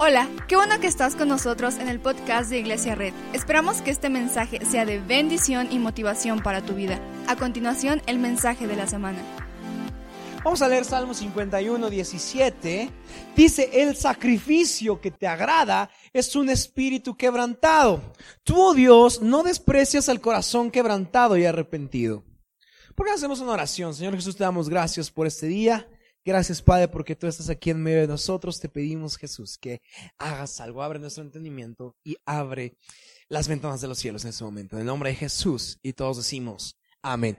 Hola, qué bueno que estás con nosotros en el podcast de Iglesia Red. Esperamos que este mensaje sea de bendición y motivación para tu vida. A continuación, el mensaje de la semana. Vamos a leer Salmo 51, 17. Dice, el sacrificio que te agrada es un espíritu quebrantado. Tú, oh Dios, no desprecias al corazón quebrantado y arrepentido. ¿Por qué hacemos una oración? Señor Jesús, te damos gracias por este día. Gracias, Padre, porque tú estás aquí en medio de nosotros. Te pedimos, Jesús, que hagas algo, abre nuestro entendimiento y abre las ventanas de los cielos en este momento. En el nombre de Jesús. Y todos decimos, amén.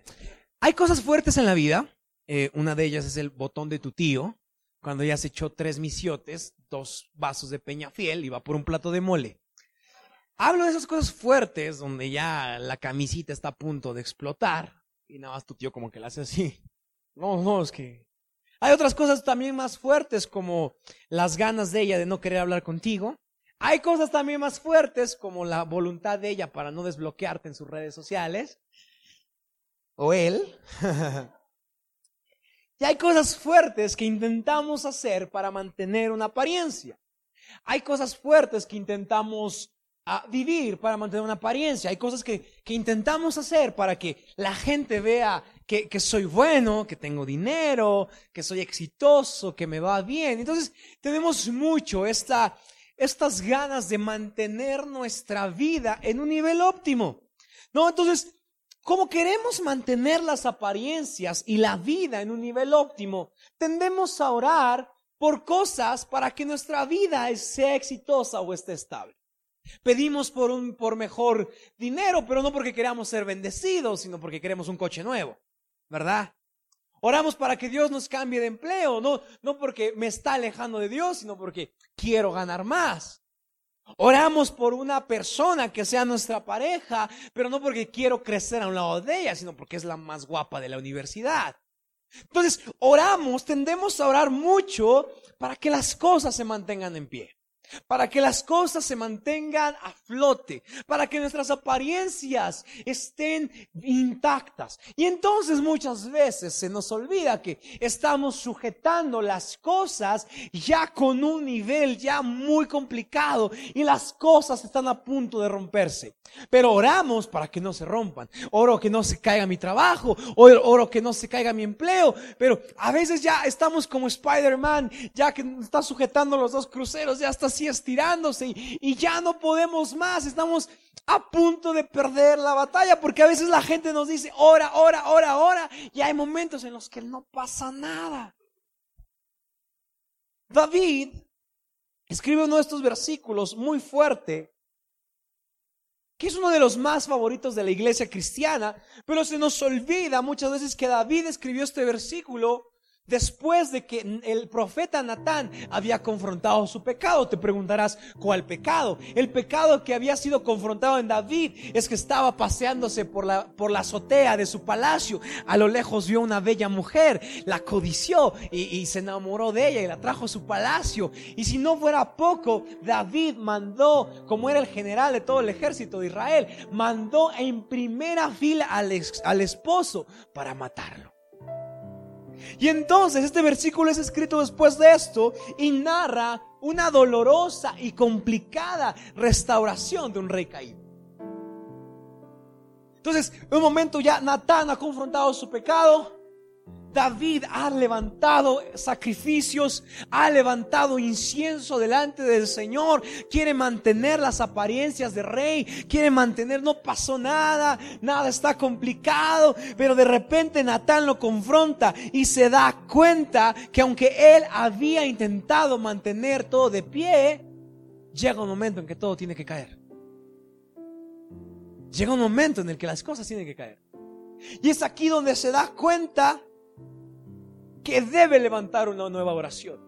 Hay cosas fuertes en la vida. Eh, una de ellas es el botón de tu tío, cuando ya se echó tres misiotes, dos vasos de peña fiel y va por un plato de mole. Hablo de esas cosas fuertes donde ya la camisita está a punto de explotar y nada más tu tío como que la hace así. No, no, es que hay otras cosas también más fuertes como las ganas de ella de no querer hablar contigo. Hay cosas también más fuertes como la voluntad de ella para no desbloquearte en sus redes sociales. O él. y hay cosas fuertes que intentamos hacer para mantener una apariencia. Hay cosas fuertes que intentamos ah, vivir para mantener una apariencia. Hay cosas que, que intentamos hacer para que la gente vea que, soy bueno, que tengo dinero, que soy exitoso, que me va bien. Entonces tenemos mucho esta, estas ganas de mantener nuestra vida en un nivel óptimo. ¿No? Entonces, como queremos mantener las apariencias y la vida en un nivel óptimo, tendemos a orar por cosas para que nuestra vida sea exitosa o esté estable. Pedimos por un por mejor dinero, pero no porque queramos ser bendecidos, sino porque queremos un coche nuevo. ¿verdad? Oramos para que Dios nos cambie de empleo, no, no porque me está alejando de Dios, sino porque quiero ganar más. Oramos por una persona que sea nuestra pareja, pero no porque quiero crecer a un lado de ella, sino porque es la más guapa de la universidad. Entonces, oramos, tendemos a orar mucho para que las cosas se mantengan en pie para que las cosas se mantengan a flote, para que nuestras apariencias estén intactas. Y entonces muchas veces se nos olvida que estamos sujetando las cosas ya con un nivel ya muy complicado y las cosas están a punto de romperse. Pero oramos para que no se rompan. Oro que no se caiga mi trabajo, oro que no se caiga mi empleo, pero a veces ya estamos como Spider-Man, ya que está sujetando los dos cruceros, ya está estirándose y, ya no podemos más, estamos a punto de perder la batalla porque a veces la gente nos dice, ora, ora, ora, ora, y hay momentos en los que no pasa nada. David escribe uno de estos versículos muy fuerte, que es uno de los más favoritos de la iglesia cristiana, pero se nos olvida muchas veces que David escribió este versículo Después de que el profeta Natán había confrontado su pecado, te preguntarás, ¿cuál pecado? El pecado que había sido confrontado en David es que estaba paseándose por la, por la azotea de su palacio. A lo lejos vio una bella mujer, la codició y, se enamoró de ella y la trajo a su palacio. Y si no fuera poco, David mandó, como era el general de todo el ejército de Israel, mandó en primera fila al, al esposo para matarlo. Y entonces este versículo es escrito después de esto y narra una dolorosa y complicada restauración de un rey caído. Entonces, en un momento ya Natán ha confrontado su pecado, David ha levantado sacrificios, ha levantado incienso delante del Señor, quiere mantener las apariencias de rey, quiere mantener, no pasó nada, nada está complicado, pero de repente Natán lo confronta y se da cuenta que aunque él había intentado mantener todo de pie, llega un momento en que todo tiene que caer. Llega un momento en el que las cosas tienen que caer. Y es aquí donde se da cuenta que debe levantar una nueva oración.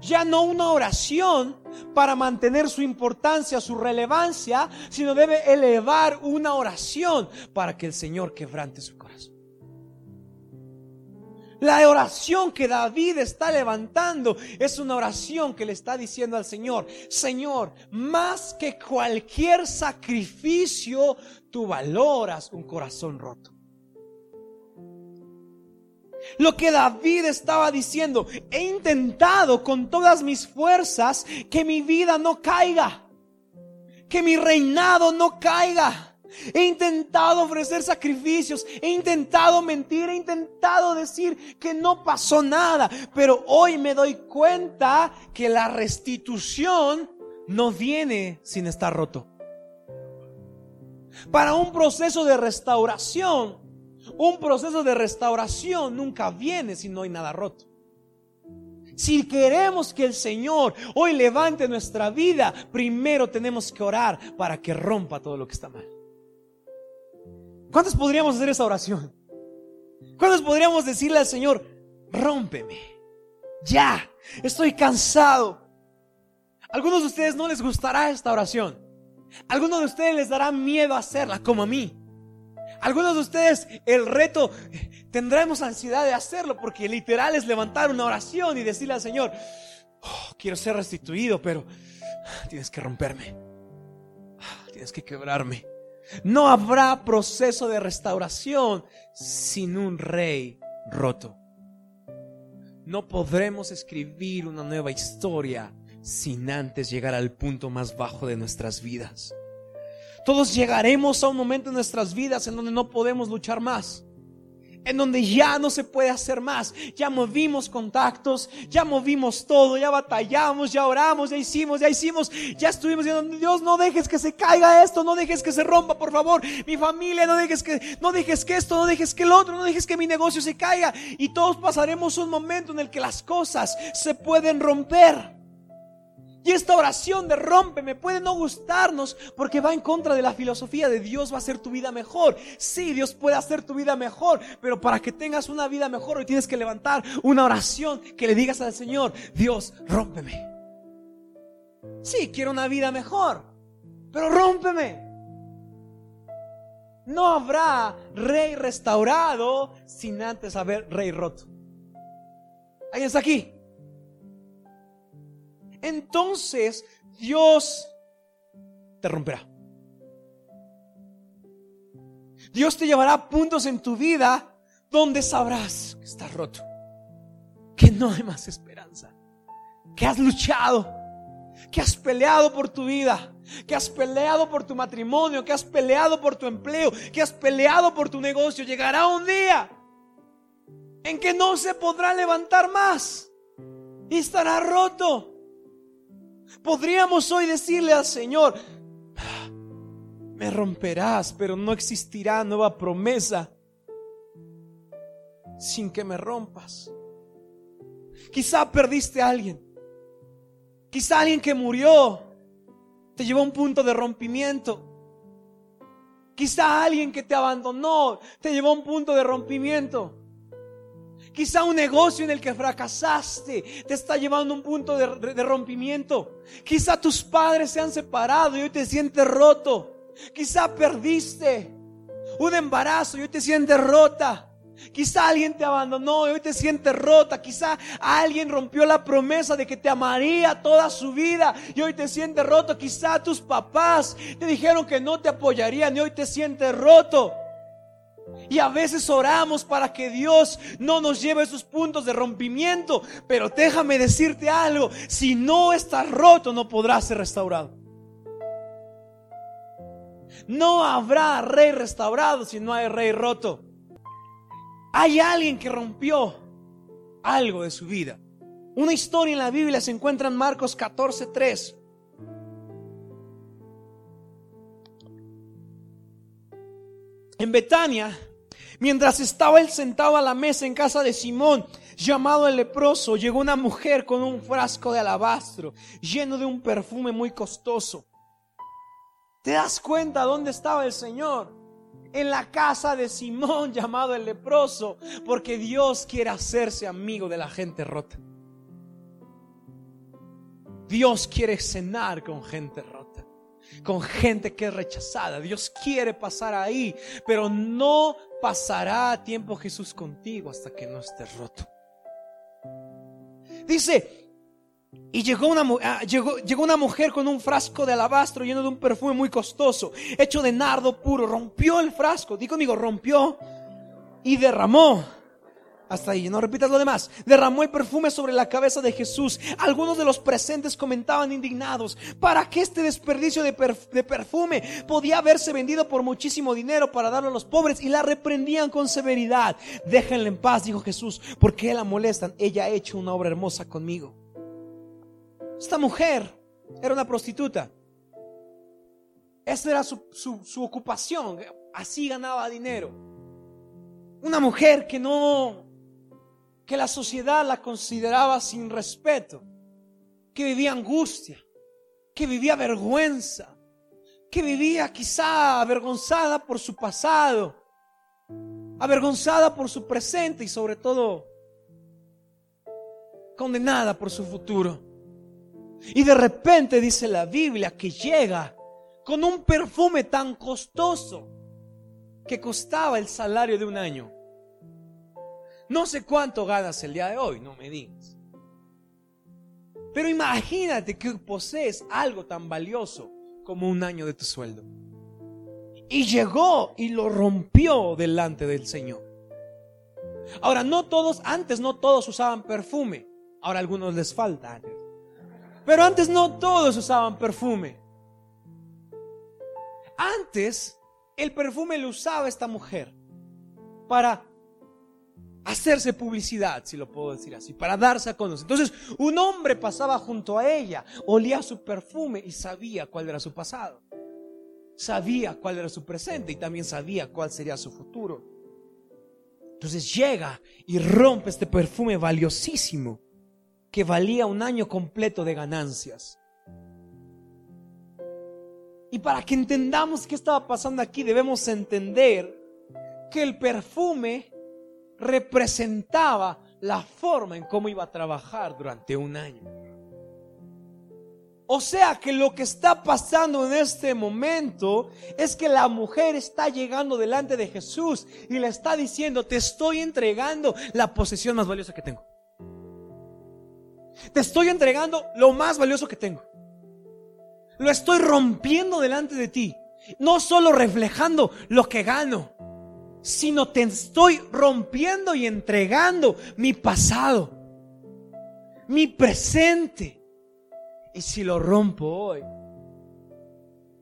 Ya no una oración para mantener su importancia, su relevancia, sino debe elevar una oración para que el Señor quebrante su corazón. La oración que David está levantando es una oración que le está diciendo al Señor, Señor, más que cualquier sacrificio, tú valoras un corazón roto. Lo que David estaba diciendo, he intentado con todas mis fuerzas que mi vida no caiga, que mi reinado no caiga. He intentado ofrecer sacrificios, he intentado mentir, he intentado decir que no pasó nada, pero hoy me doy cuenta que la restitución no viene sin estar roto. Para un proceso de restauración, un proceso de restauración nunca viene si no hay nada roto. Si queremos que el Señor hoy levante nuestra vida, primero tenemos que orar para que rompa todo lo que está mal. ¿Cuántos podríamos hacer esa oración? ¿Cuántos podríamos decirle al Señor, rómpeme? Ya, estoy cansado. algunos de ustedes no les gustará esta oración. algunos de ustedes les dará miedo hacerla, como a mí. Algunos de ustedes el reto tendremos ansiedad de hacerlo porque literal es levantar una oración y decirle al Señor, oh, quiero ser restituido, pero tienes que romperme, tienes que quebrarme. No habrá proceso de restauración sin un rey roto. No podremos escribir una nueva historia sin antes llegar al punto más bajo de nuestras vidas. Todos llegaremos a un momento en nuestras vidas en donde no podemos luchar más en donde ya no se puede hacer más. Ya movimos contactos, ya movimos todo, ya batallamos, ya oramos, ya hicimos, ya hicimos, ya estuvimos diciendo, Dios, no dejes que se caiga esto, no dejes que se rompa, por favor. Mi familia, no dejes que, no dejes que esto, no dejes que el otro, no dejes que mi negocio se caiga. Y todos pasaremos un momento en el que las cosas se pueden romper. Y esta oración de me puede no gustarnos porque va en contra de la filosofía de Dios va a hacer tu vida mejor. Sí, Dios puede hacer tu vida mejor, pero para que tengas una vida mejor hoy tienes que levantar una oración que le digas al Señor, Dios, rómpeme. Sí, quiero una vida mejor, pero rómpeme. No habrá rey restaurado sin antes haber rey roto. ¿Alguien está aquí? Entonces Dios te romperá. Dios te llevará a puntos en tu vida donde sabrás que estás roto, que no hay más esperanza, que has luchado, que has peleado por tu vida, que has peleado por tu matrimonio, que has peleado por tu empleo, que has peleado por tu negocio. Llegará un día en que no se podrá levantar más y estará roto. Podríamos hoy decirle al Señor, me romperás, pero no existirá nueva promesa sin que me rompas. Quizá perdiste a alguien. Quizá alguien que murió te llevó a un punto de rompimiento. Quizá alguien que te abandonó te llevó a un punto de rompimiento. Quizá un negocio en el que fracasaste te está llevando a un punto de, rompimiento. Quizá tus padres se han separado y hoy te sientes roto. Quizá perdiste un embarazo y hoy te sientes rota. Quizá alguien te abandonó y hoy te sientes rota. Quizá alguien rompió la promesa de que te amaría toda su vida y hoy te sientes roto. Quizá tus papás te dijeron que no te apoyarían y hoy te sientes roto. Y a veces oramos para que Dios no nos lleve a esos puntos de rompimiento. Pero déjame decirte algo, si no estás roto no podrás ser restaurado. No habrá rey restaurado si no hay rey roto. Hay alguien que rompió algo de su vida. Una historia en la Biblia se encuentra en Marcos 14:3. En Betania Mientras estaba él sentado a la mesa en casa de Simón, llamado el leproso, llegó una mujer con un frasco de alabastro lleno de un perfume muy costoso. ¿Te das cuenta dónde estaba el Señor? En la casa de Simón llamado el leproso, porque Dios quiere hacerse amigo de la gente rota. Dios quiere cenar con gente rota con gente que es rechazada. Dios quiere pasar ahí, pero no pasará tiempo Jesús contigo hasta que no estés roto. Dice, y llegó una, ah, llegó, llegó una mujer con un frasco de alabastro lleno de un perfume muy costoso, hecho de nardo puro. Rompió el frasco, digo conmigo, rompió y derramó Hasta ahí, no repitas lo demás. Derramó el perfume sobre la cabeza de Jesús. Algunos de los presentes comentaban indignados, ¿para qué este desperdicio de, perfume? Podía haberse vendido por muchísimo dinero para darlo a los pobres y la reprendían con severidad. Déjenla en paz, dijo Jesús, porque la molestan. Ella ha hecho una obra hermosa conmigo. Esta mujer era una prostituta. Esa era su, su ocupación. Así ganaba dinero. Una mujer que no que la sociedad la consideraba sin respeto, que vivía angustia, que vivía vergüenza, que vivía quizá avergonzada por su pasado, avergonzada por su presente y sobre todo condenada por su futuro. Y de repente dice la Biblia que llega con un perfume tan costoso que costaba el salario de un año. No sé cuánto ganas el día de hoy, no me digas. Pero imagínate que posees algo tan valioso como un año de tu sueldo. Y llegó y lo rompió delante del Señor. Ahora, no todos, antes no todos usaban perfume. Ahora a algunos les falta. Pero antes no todos usaban perfume. Antes el perfume lo usaba esta mujer para hacerse publicidad, si lo puedo decir así, para darse a conocer. Entonces, un hombre pasaba junto a ella, olía su perfume y sabía cuál era su pasado. Sabía cuál era su presente y también sabía cuál sería su futuro. Entonces llega y rompe este perfume valiosísimo que valía un año completo de ganancias. Y para que entendamos qué estaba pasando aquí, debemos entender que el perfume representaba la forma en cómo iba a trabajar durante un año. O sea que lo que está pasando en este momento es que la mujer está llegando delante de Jesús y le está diciendo, te estoy entregando la posesión más valiosa que tengo. Te estoy entregando lo más valioso que tengo. Lo estoy rompiendo delante de ti. No solo reflejando lo que gano, sino te estoy rompiendo y entregando mi pasado, mi presente. Y si lo rompo hoy,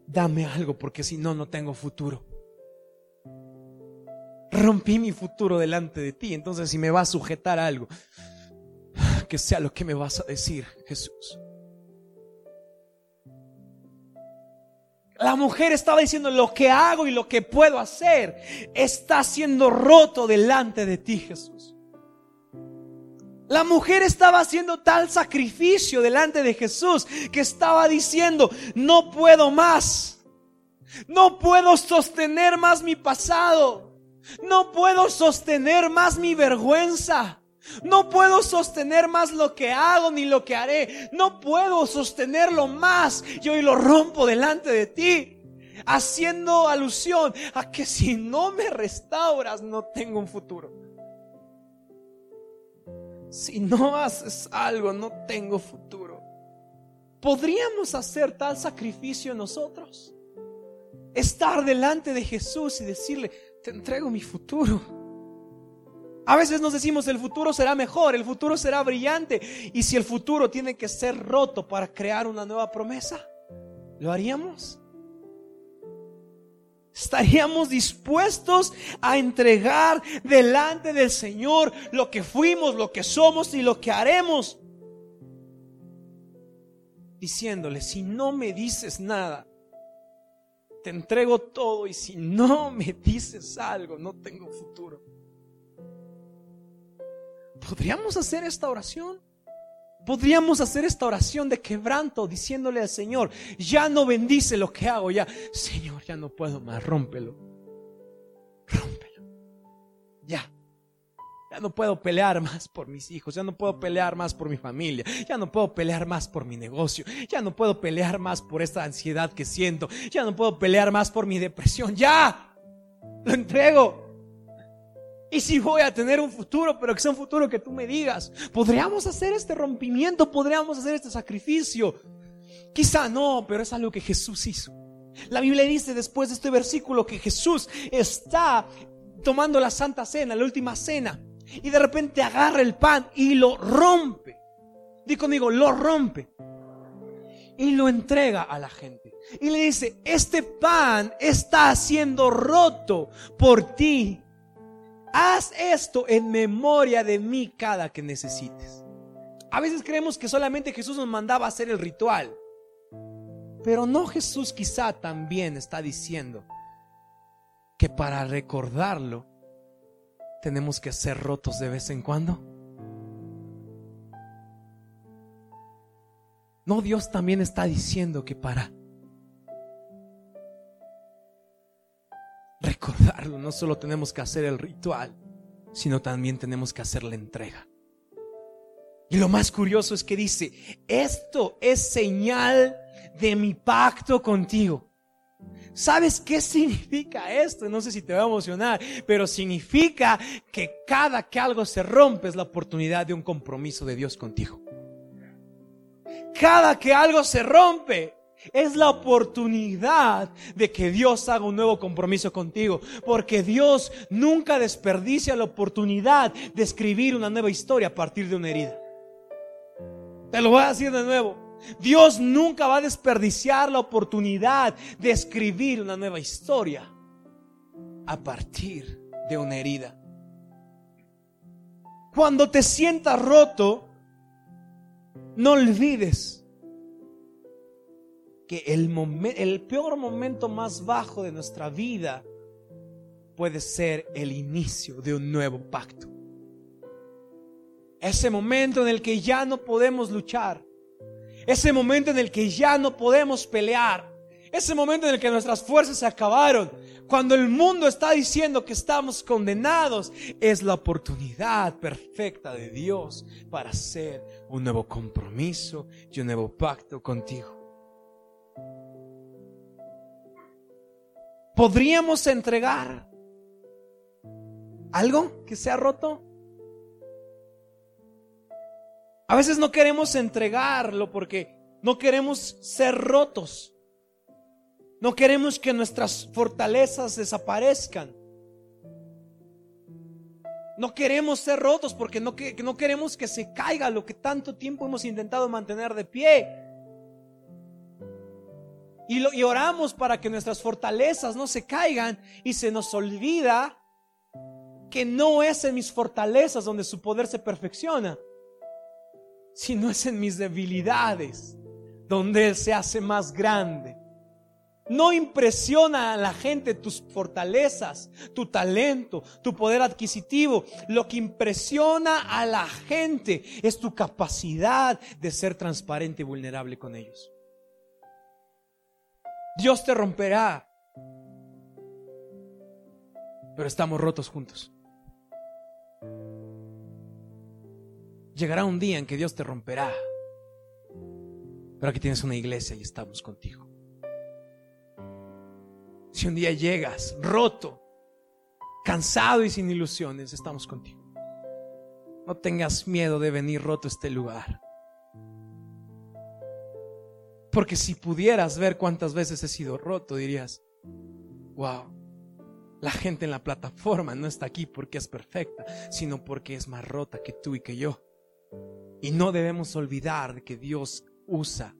dame algo porque si no, no tengo futuro. Rompí mi futuro delante de ti, entonces si me va a sujetar algo, que sea lo que me vas a decir, Jesús. La mujer estaba diciendo lo que hago y lo que puedo hacer está siendo roto delante de ti, Jesús. La mujer estaba haciendo tal sacrificio delante de Jesús que estaba diciendo, no puedo más. No puedo sostener más mi pasado. No puedo sostener más mi vergüenza. No puedo sostener más lo que hago ni lo que haré. No puedo sostenerlo más. Y hoy lo rompo delante de ti. Haciendo alusión a que si no me restauras no tengo un futuro. Si no haces algo no tengo futuro. ¿Podríamos hacer tal sacrificio nosotros? Estar delante de Jesús y decirle, te entrego mi futuro. A veces nos decimos el futuro será mejor, el futuro será brillante. Y si el futuro tiene que ser roto para crear una nueva promesa, ¿lo haríamos? ¿Estaríamos dispuestos a entregar delante del Señor lo que fuimos, lo que somos y lo que haremos? Diciéndole, si no me dices nada, te entrego todo y si no me dices algo, no tengo futuro. ¿Podríamos hacer esta oración? Podríamos hacer esta oración de quebranto diciéndole al Señor, ya no bendice lo que hago, ya, Señor, ya no puedo más, rómpelo. Rómpelo. Ya. Ya no puedo pelear más por mis hijos, ya no puedo pelear más por mi familia, ya no puedo pelear más por mi negocio, ya no puedo pelear más por esta ansiedad que siento, ya no puedo pelear más por mi depresión, ya. Lo entrego. Y si voy a tener un futuro, pero que sea un futuro que tú me digas, ¿podríamos hacer este rompimiento? ¿Podríamos hacer este sacrificio? Quizá no, pero es algo que Jesús hizo. La Biblia dice después de este versículo que Jesús está tomando la Santa Cena, la última cena. Y de repente agarra el pan y lo rompe. Di conmigo, lo rompe. Y lo entrega a la gente. Y le dice, este pan está siendo roto por ti. Haz esto en memoria de mí cada que necesites. A veces creemos que solamente Jesús nos mandaba hacer el ritual. Pero no Jesús quizá también está diciendo que para recordarlo tenemos que ser rotos de vez en cuando. No, Dios también está diciendo que para recordarlo no solo tenemos que hacer el ritual, sino también tenemos que hacer la entrega. Y lo más curioso es que dice, esto es señal de mi pacto contigo. ¿Sabes qué significa esto? No sé si te va a emocionar, pero significa que cada que algo se rompe es la oportunidad de un compromiso de Dios contigo. Cada que algo se rompe es la oportunidad de que Dios haga un nuevo compromiso contigo, porque Dios nunca desperdicia la oportunidad de escribir una nueva historia a partir de una herida. Te lo voy a decir de nuevo. Dios nunca va a desperdiciar la oportunidad de escribir una nueva historia a partir de una herida. Cuando te sientas roto, no olvides que el, peor momento más bajo de nuestra vida puede ser el inicio de un nuevo pacto. Ese momento en el que ya no podemos luchar, ese momento en el que ya no podemos pelear. Ese momento en el que nuestras fuerzas se acabaron. Cuando el mundo está diciendo que estamos condenados. Es la oportunidad perfecta de Dios para hacer un nuevo compromiso y un nuevo pacto contigo. ¿Podríamos entregar algo que se ha roto? A veces no queremos entregarlo porque no queremos ser rotos. No queremos que nuestras fortalezas desaparezcan. No queremos ser rotos porque no, no queremos que se caiga lo que tanto tiempo hemos intentado mantener de pie. Y, lo, oramos para que nuestras fortalezas no se caigan y se nos olvida que no es en mis fortalezas donde su poder se perfecciona si no es en mis debilidades donde Él se hace más grande. No impresiona a la gente tus fortalezas, tu talento, tu poder adquisitivo. Lo que impresiona a la gente es tu capacidad de ser transparente y vulnerable con ellos. Dios te romperá, pero estamos rotos juntos. Llegará un día en que Dios te romperá. Pero aquí tienes una iglesia y estamos contigo. Si un día llegas roto, cansado y sin ilusiones, estamos contigo. No tengas miedo de venir roto a este lugar. Porque si pudieras ver cuántas veces he sido roto, dirías, wow, la gente en la plataforma no está aquí porque es perfecta, sino porque es más rota que tú y que yo. Y no debemos olvidar que Dios usa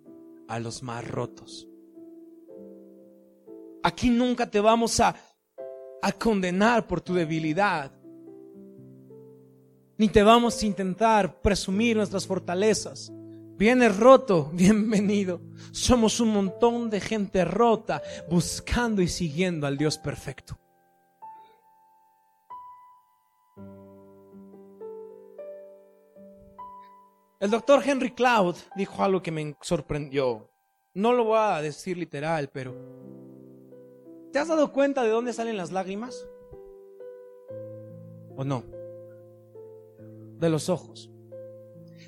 a los más rotos. Aquí nunca te vamos a, a condenar por tu debilidad. Ni te vamos a intentar presumir nuestras fortalezas. Vienes roto, bienvenido. Somos un montón de gente rota buscando y siguiendo al Dios perfecto. El doctor Henry Cloud dijo algo que me sorprendió. No lo voy a decir literal, pero ¿te has dado cuenta de dónde salen las lágrimas? ¿O no? De los ojos.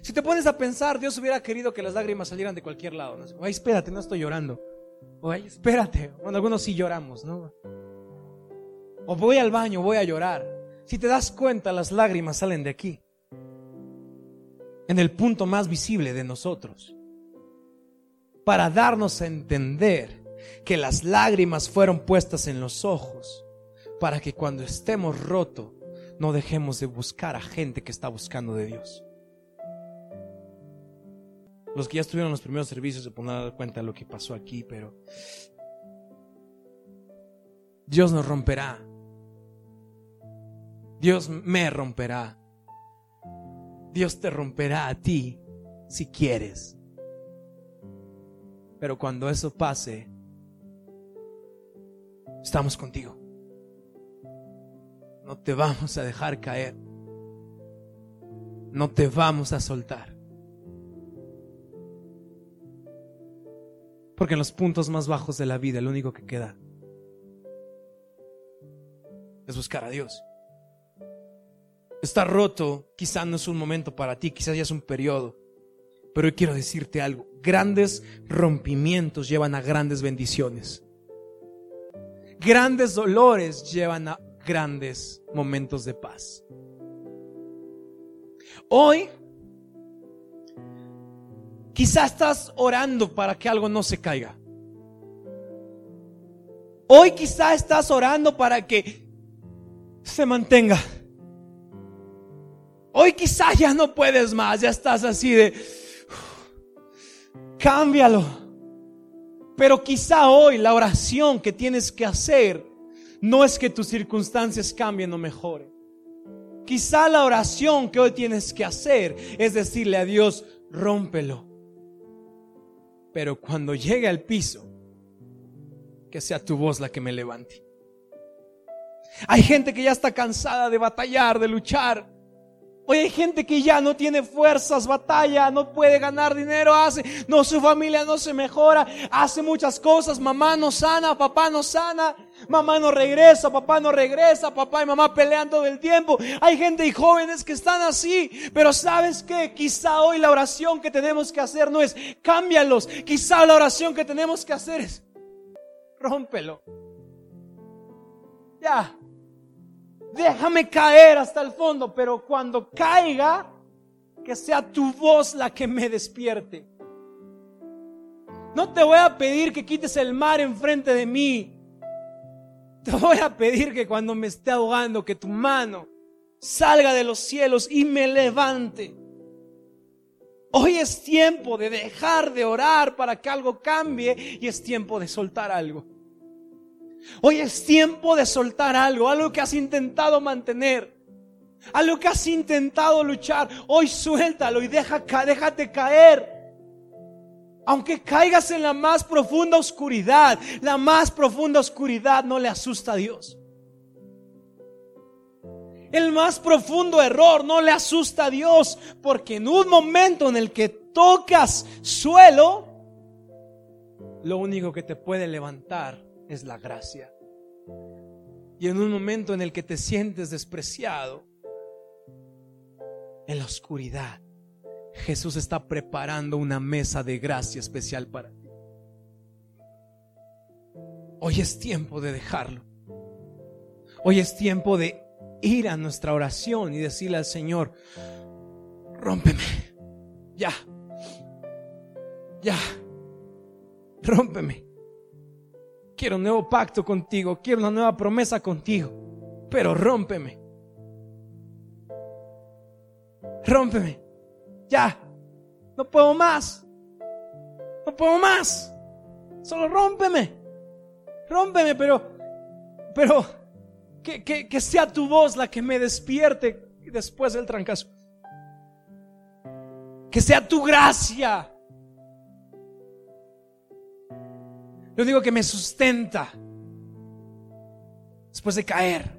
Si te pones a pensar, Dios hubiera querido que las lágrimas salieran de cualquier lado. ¿no? Ay, espérate, no estoy llorando. O ay, espérate. Bueno, algunos sí lloramos, ¿no? O voy al baño, voy a llorar. Si te das cuenta, las lágrimas salen de aquí en el punto más visible de nosotros, para darnos a entender que las lágrimas fueron puestas en los ojos, para que cuando estemos rotos no dejemos de buscar a gente que está buscando de Dios. Los que ya estuvieron los primeros servicios se pondrán dar cuenta de lo que pasó aquí, pero Dios nos romperá. Dios me romperá. Dios te romperá a ti si quieres. Pero cuando eso pase, estamos contigo. No te vamos a dejar caer. No te vamos a soltar. Porque en los puntos más bajos de la vida, lo único que queda es buscar a Dios. Está roto, quizás no es un momento para ti, quizás ya es un periodo. Pero hoy quiero decirte algo. Grandes rompimientos llevan a grandes bendiciones. Grandes dolores llevan a grandes momentos de paz. Hoy Quizá estás orando para que algo no se caiga. Hoy quizá estás orando para que se mantenga. Hoy quizá ya no puedes más, ya estás así de, cámbialo. Pero quizá hoy la oración que tienes que hacer no es que tus circunstancias cambien o mejoren. Quizá la oración que hoy tienes que hacer es decirle a Dios, rómpelo. Pero cuando llegue al piso, que sea tu voz la que me levante. Hay gente que ya está cansada de batallar, de luchar. Hoy hay gente que ya no tiene fuerzas, batalla, no puede ganar dinero, hace, no, su familia no se mejora, hace muchas cosas, mamá no sana, papá no sana, mamá no regresa, papá no regresa, papá y mamá pelean todo el tiempo. Hay gente y jóvenes que están así, pero sabes que quizá hoy la oración que tenemos que hacer no es cámbialos, quizá la oración que tenemos que hacer es rómpelo. Ya, déjame caer hasta el fondo, pero cuando caiga, que sea tu voz la que me despierte. No te voy a pedir que quites el mar enfrente de mí. Te voy a pedir que cuando me esté ahogando, que tu mano salga de los cielos y me levante. Hoy es tiempo de dejar de orar para que algo cambie y es tiempo de soltar algo. Hoy es tiempo de soltar algo, algo que has intentado mantener, algo que has intentado luchar. Hoy suéltalo y deja, déjate caer. Aunque caigas en la más profunda oscuridad, la más profunda oscuridad no le asusta a Dios. El más profundo error no le asusta a Dios, porque en un momento en el que tocas suelo, lo único que te puede levantar es la gracia. Y en un momento en el que te sientes despreciado, en la oscuridad, Jesús está preparando una mesa de gracia especial para ti. Hoy es tiempo de dejarlo. Hoy es tiempo de ir a nuestra oración y decirle al Señor, rómpeme, ya, ya, rómpeme. Quiero un nuevo pacto contigo, quiero una nueva promesa contigo, pero rómpeme. Rómpeme. Ya. No puedo más. No puedo más. Solo rómpeme. Rómpeme, pero, pero, que, que, que sea tu voz la que me despierte después del trancazo. Que sea tu gracia Yo digo que me sustenta después de caer.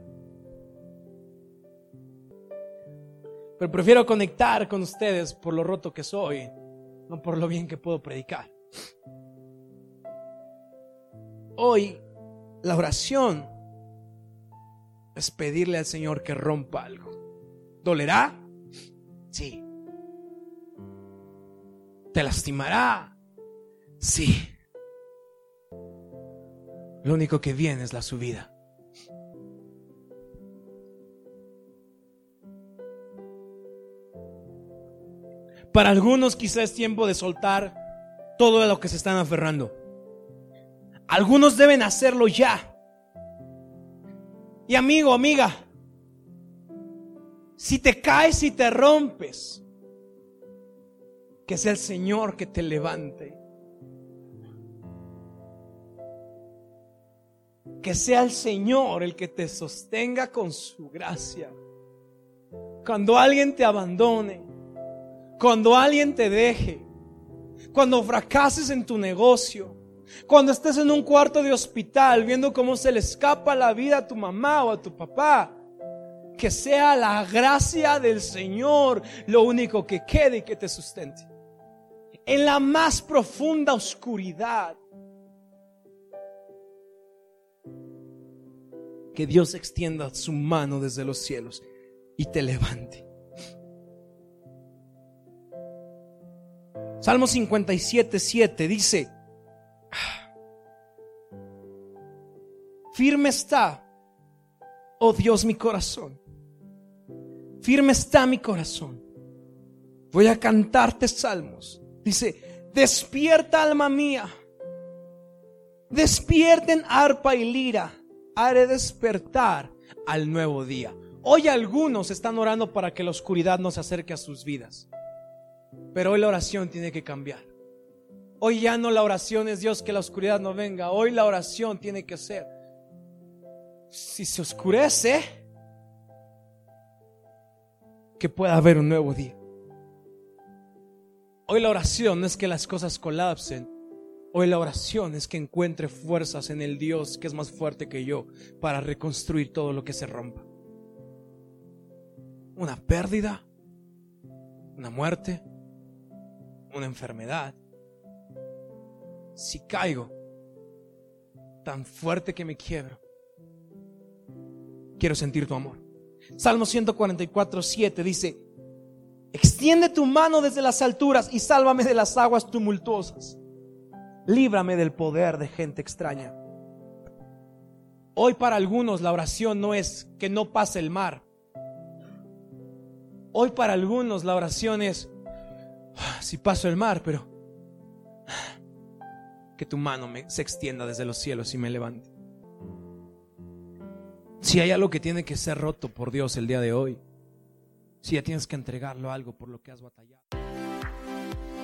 Pero prefiero conectar con ustedes por lo roto que soy, no por lo bien que puedo predicar. Hoy la oración es pedirle al Señor que rompa algo. ¿Dolerá? Sí. ¿Te lastimará? Sí. Lo único que viene es la subida. Para algunos quizás es tiempo de soltar todo lo que se están aferrando. Algunos deben hacerlo ya. Y amigo, amiga, Si te caes y te rompes, que sea el Señor que te levante. Que sea el Señor el que te sostenga con su gracia. Cuando alguien te abandone, cuando alguien te deje, cuando fracases en tu negocio, cuando estés en un cuarto de hospital viendo cómo se le escapa la vida a tu mamá o a tu papá, que sea la gracia del Señor lo único que quede y que te sustente. En la más profunda oscuridad, que Dios extienda su mano desde los cielos y te levante. Salmo 57, 7 dice, firme está, oh Dios, mi corazón. Firme está mi corazón. Voy a cantarte salmos. Dice, despierta alma mía. Despierten arpa y lira. Haré despertar al nuevo día. Hoy algunos están orando para que la oscuridad no se acerque a sus vidas. Pero hoy la oración tiene que cambiar. Hoy ya no la oración es Dios que la oscuridad no venga. Hoy la oración tiene que ser, si se oscurece, que pueda haber un nuevo día. Hoy la oración no es que las cosas colapsen. Hoy la oración es que encuentre fuerzas en el Dios que es más fuerte que yo para reconstruir todo lo que se rompa. Una pérdida, una muerte, una enfermedad, si caigo tan fuerte que me quiebro, quiero sentir tu amor. Salmo 144, 7 dice, extiende tu mano desde las alturas y sálvame de las aguas tumultuosas. Líbrame del poder de gente extraña. Hoy para algunos la oración no es que no pase el mar. Hoy para algunos la oración es, ah, si paso el mar, pero que tu mano me, se extienda desde los cielos y me levante. Si hay algo que tiene que ser roto por Dios el día de hoy, si ya tienes que entregarlo algo por lo que has batallado.